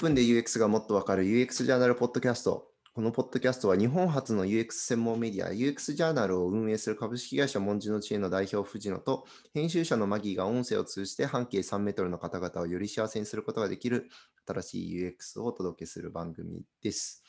分で UX がもっとわかる UX ジャーナルポッドキャスト。このポッドキャストは日本初の UX 専門メディア UX ジャーナルを運営する株式会社文字の知恵の代表藤野と編集者のマギーが音声を通じて半径3メートルの方々をより幸せにすることができる新しい UX をお届けする番組です。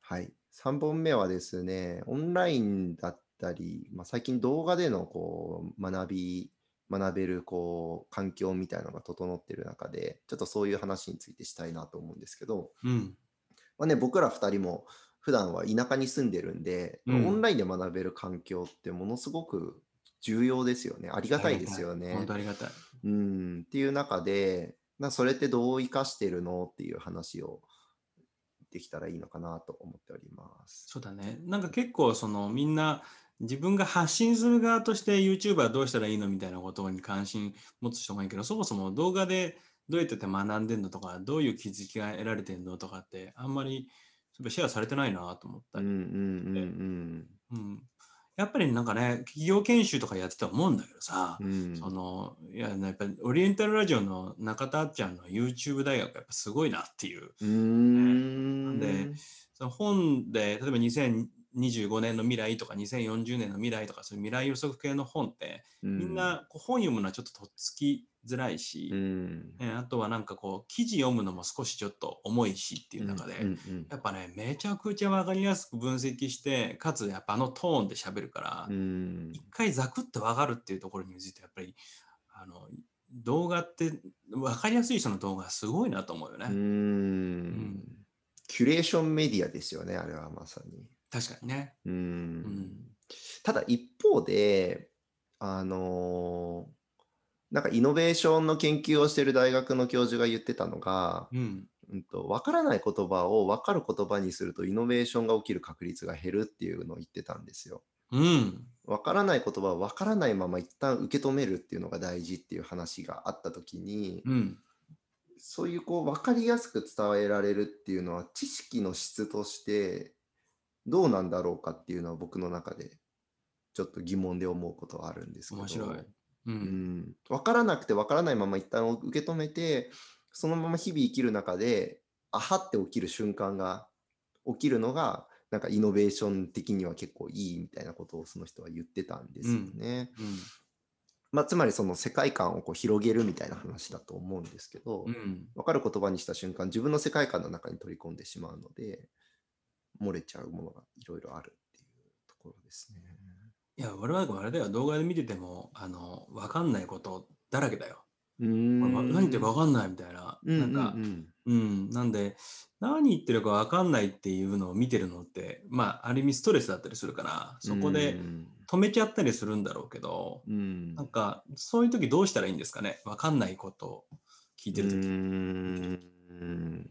はい。3本目はですね、オンラインだったり、まあ、最近動画でのこう学び、学べるこう環境みたいなのが整っている中で、ちょっとそういう話についてしたいなと思うんですけど、うん。まあね、僕ら2人も普段は田舎に住んでるんで、うんオンラインで学べる環境ってものすごく重要ですよね。ありがたいですよね本。当ありがたい。うん、っていう中で、なそれってどう生かしてるのっていう話をできたらいいのかなと思っております。そうだね。なんか結構そのみんな自分が発信する側として YouTuber どうしたらいいのみたいなことに関心持つ人がいいけど、そもそも動画でどうやってて学んでんのとか、どういう気づきが得られてんのとかって、あんまりシェアされてないなと思ったり。うんうんうんうんやっぱりなんかね、企業研修とかやってて思うんだけどさ、うん。うんそのいややっぱりオリエンタルラジオの中田あっちゃんの YouTube 大学やっぱすごいなっていう。うーん。でその本で例えば2025年の未来とか2040年の未来とかそういう未来予測系の本ってみんなこう本読むのはちょっととっつきづらいし、うん、えあとはなんかこう記事読むのも少しちょっと重いしっていう中で、うんうん。やっぱねめちゃくちゃ分かりやすく分析してかつやっぱあのトーンで喋るから、うん。一回ザクッと分かるっていうところについてやっぱりあの動画って分かりやすい人の動画すごいなと思うよね。うーんキュレーションメディアですよね、あれはまさに。確かにね。うーんんただ一方で、あのーなんかイノベーションの研究をしている大学の教授が言ってたのが、うん。うんと、分からない言葉を分かる言葉にするとイノベーションが起きる確率が減るっていうのを言ってたんですよ。うん。分からない言葉を分からないまま一旦受け止めるっていうのが大事っていう話があった時に、うん。そういうこう分かりやすく伝えられるっていうのは知識の質としてどうなんだろうかっていうのは僕の中でちょっと疑問で思うことはあるんですけど面白い。う。うんん、分からなくて分からないまま一旦受け止めてそのまま日々生きる中であはって起きる瞬間が起きるのがなんかイノベーション的には結構いいみたいなことをその人は言ってたんですよね。うん。まあ、つまりその世界観をこう広げるみたいな話だと思うんですけど、うん。分かる言葉にした瞬間自分の世界観の中に取り込んでしまうので漏れちゃうものがいろいろあるっていうところですね。いや、我々はあれだよ、動画で見てても、あの、わかんないことだらけだよ。うーんこれわ何言ってるかわかんないみたいな。うんなんかう、んうん、なんで、何言ってるかわかんないっていうのを見てるのって、まあ、ある意味ストレスだったりするから、そこでうん止めちゃったりするんだろうけど、うんなんか、そういう時どうしたらいいんですかね？わかんないことを聞いてるう時。ーん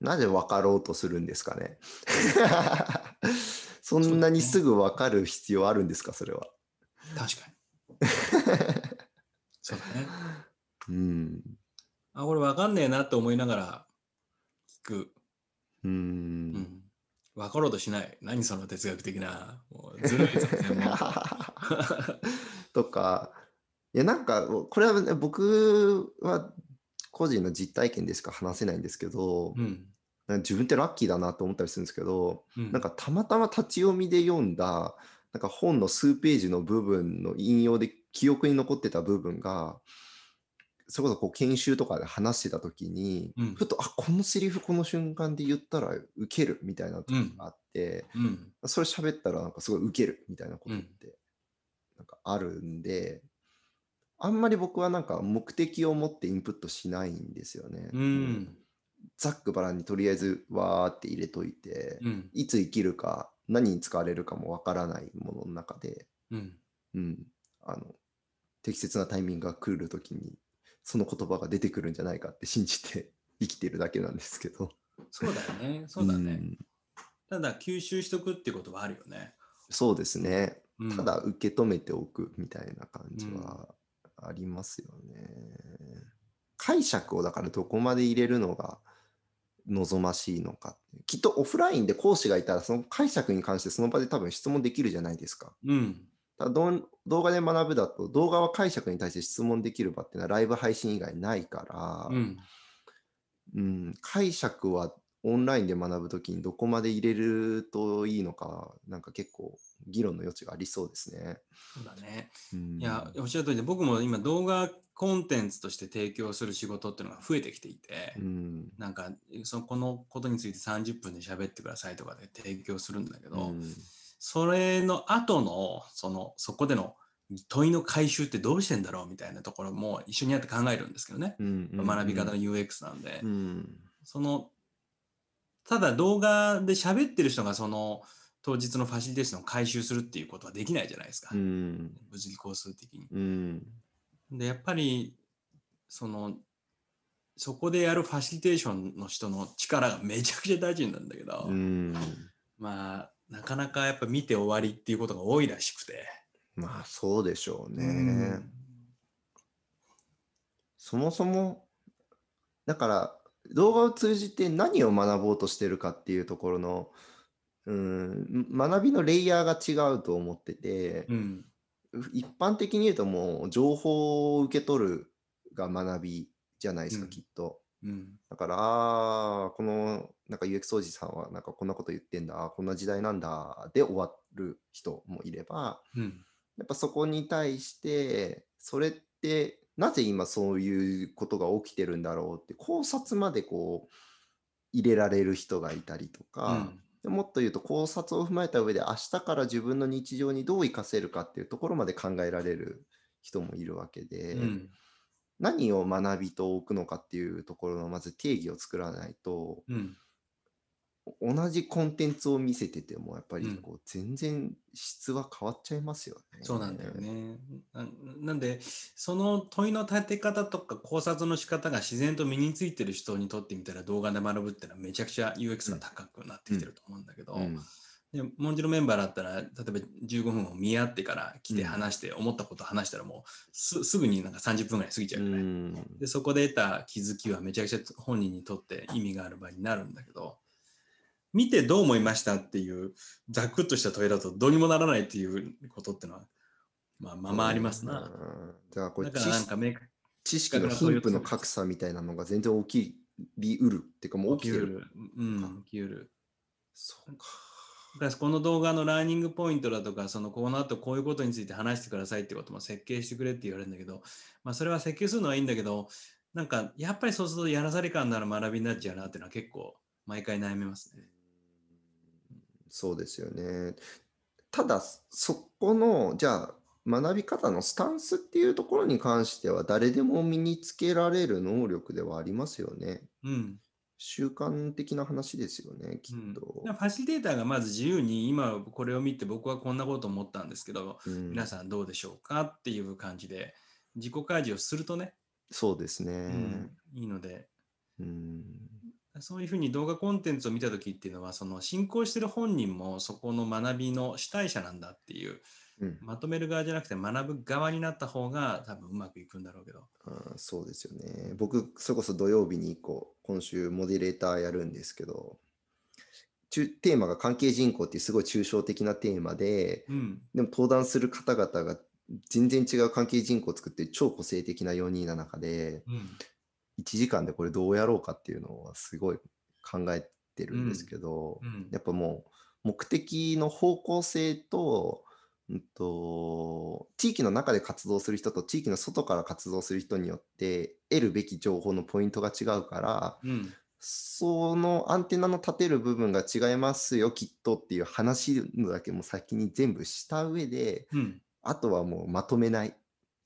なぜ分かろうとするんですかね？そんなにすぐ分かる必要あるんですか？それは。確かに。そうだね。うんあ、これわかんねえなって思いながら聞く。ううんん。わかろうとしない。何その哲学的な。もうずるいぞ、専門家とか、いや、なんか、これは、ね、僕は個人の実体験でしか話せないんですけど、うん。自分ってラッキーだなと思ったりするんですけど、うんなんかたまたま立ち読みで読んだ、なんか本の数ページの部分の引用で記憶に残ってた部分が、それこそこう研修とかで話してた時に、うんふと、あ、このセリフこの瞬間で言ったらウケるみたいな時があって、うん。それ喋ったらなんかすごいウケるみたいなことってなんかあるんで、あんまり僕はなんか目的を持ってインプットしないんですよね。うん。ざっくばらんにとりあえずわーって入れといて、うん。いつ生きるか何に使われるかもわからないものの中で、うん。うん、あの適切なタイミングが来るときにその言葉が出てくるんじゃないかって信じて 生きてるだけなんですけど。そうだよね。そうだね。んただ、吸収しとくってことはあるよね。そうですね。うんただ受け止めておくみたいな感じはありますよね。解釈をだからどこまで入れるのが望ましいのかってきっとオフラインで講師がいたらその解釈に関してその場で多分質問できるじゃないですか。うん。ただどん動画で学ぶだと動画は解釈に対して質問できる場っていうのはライブ配信以外ないから、うん。うん、解釈はオンラインで学ぶときにどこまで入れるといいのか、なんか結構議論の余地がありそうですね。そうだね。うん、いや、おっしゃる通りで、僕も今動画コンテンツとして提供する仕事っていうのが増えてきていて、うん、なんかそのこのことについて30分で喋ってくださいとかで提供するんだけど、うんそれの後のそのそこでの問いの回収ってどうしてんだろうみたいなところも一緒にやって考えるんですけどね、うんうん学び方の UX なんで、うん。そのただ動画で喋ってる人がその当日のファシリテーションを回収するっていうことはできないじゃないですか、うん。物理工数的に。うん。でやっぱりそのそこでやるファシリテーションの人の力がめちゃくちゃ大事なんだけど、うん。まあなかなかやっぱ見て終わりっていうことが多いらしくて。まあそうでしょうね。うんそもそもだから動画を通じて何を学ぼうとしてるかっていうところのうん学びのレイヤーが違うと思ってて、うん一般的に言うともう情報を受け取るが学びじゃないですか、うんきっと。うん。だから、あーこのなんか UX おじさんはなんかこんなこと言ってんだ、こんな時代なんだで終わる人もいれば、うん。やっぱそこに対して、それってなぜ今そういうことが起きてるんだろうって考察までこう入れられる人がいたりとか、でもっと言うと考察を踏まえた上で明日から自分の日常にどう活かせるかっていうところまで考えられる人もいるわけで、うん何を学びと置くのかっていうところのまず定義を作らないとうん同じコンテンツを見せててもやっぱりうんこう全然質は変わっちゃいますよね。そうなんだよね。ななんでその問いの立て方とか考察の仕方が自然と身についてる人にとってみたら動画で学ぶっていうのはめちゃくちゃ UX が高くなってきてると思うんだけど、うんでモンジのメンバーだったら例えば15分を見合ってから来てうん話して思ったことを話したらもうすすぐになんか30分ぐらい過ぎちゃううよね。んでそこで得た気づきはめちゃくちゃ本人にとって意味がある場合になるんだけど見てどう思いましたっていうざくっとした問いだとどうにもならないっていうことってのはまあまあまあありますな。うんだからこれだからなん知か明知識の貧富の格差みたいなのが全然起きりうるっていうかもう起きてる。る。うん、起きうる。そうか。だからこの動画のラーニングポイントだとか、そのこの後こういうことについて話してくださいってことも設計してくれって言われるんだけど、まあそれは設計するのはいいんだけど、なんかやっぱりそうするとやらされ感のある学びになっちゃうなっていうのは結構毎回悩みますね。そうですよね。ただ、そこの、じゃあ、学び方のスタンスっていうところに関しては、誰でも身につけられる能力ではありますよね。うん。習慣的な話ですよね、きうん、っと。ファシリテーターがまず自由に今これを見て僕はこんなこと思ったんですけど、うん。皆さんどうでしょうかっていう感じで自己開示をするとね、そうですね。うん。いいので、うんそういうふうに動画コンテンツを見たときっていうのは、その進行してる本人もそこの学びの主体者なんだっていう、うんまとめる側じゃなくて学ぶ側になった方が多分うまくいくんだろうけど。あーそうですよね。僕、それこそ土曜日にこう今週モデレーターやるんですけど、中テーマが関係人口っていうすごい抽象的なテーマで、うん。でも登壇する方々が全然違う関係人口を作って超個性的な4人の中で、うん。1時間でこれどうやろうかっていうのはすごい考えてるんですけど、うんやっぱもう目的の方向性と、うんと、地域の中で活動する人と地域の外から活動する人によって得るべき情報のポイントが違うから、うん。そのアンテナの立てる部分が違いますよ、きっとっていう話のだけも先に全部した上で、うん。あとはもうまとめない、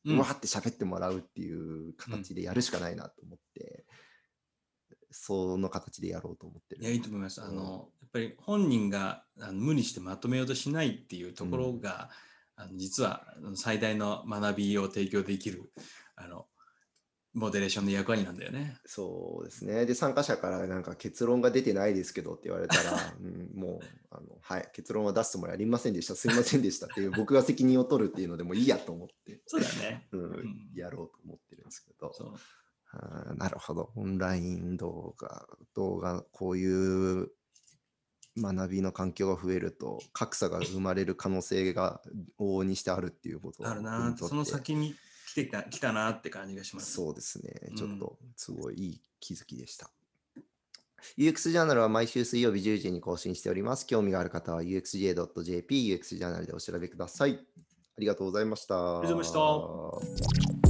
うんわーって喋ってもらうっていう形でやるしかないなと思って、その形でやろうと思ってる。いや、いいと思います。あの、やっぱり本人があの無理してまとめようとしないっていうところが、あの実は最大の学びを提供できる、あの、モデレーションの役割なんだよね。そうですね。で、参加者からなんか結論が出てないですけどって言われたら、うん、もうあの、はい、結論は出すつもりありませんでした、すいませんでしたっていう、僕が責任を取るっていうのでもいいやと思って、そうだね。うんんやろうと思ってるんですけど、そう。あーなるほど。オンライン動画、動画、こういう学びの環境が増えると、格差が生まれる可能性が往々にしてあるっていうことあるなその先に来てきた来たなって感じがします。そうですね。ちょっうんと、すごいいい気づきでした。UX ジャーナルは毎週水曜日10時に更新しております。興味がある方は uxj.jp、UX ジャーナルでお調べください。ありがとうございました。ありがとうございました。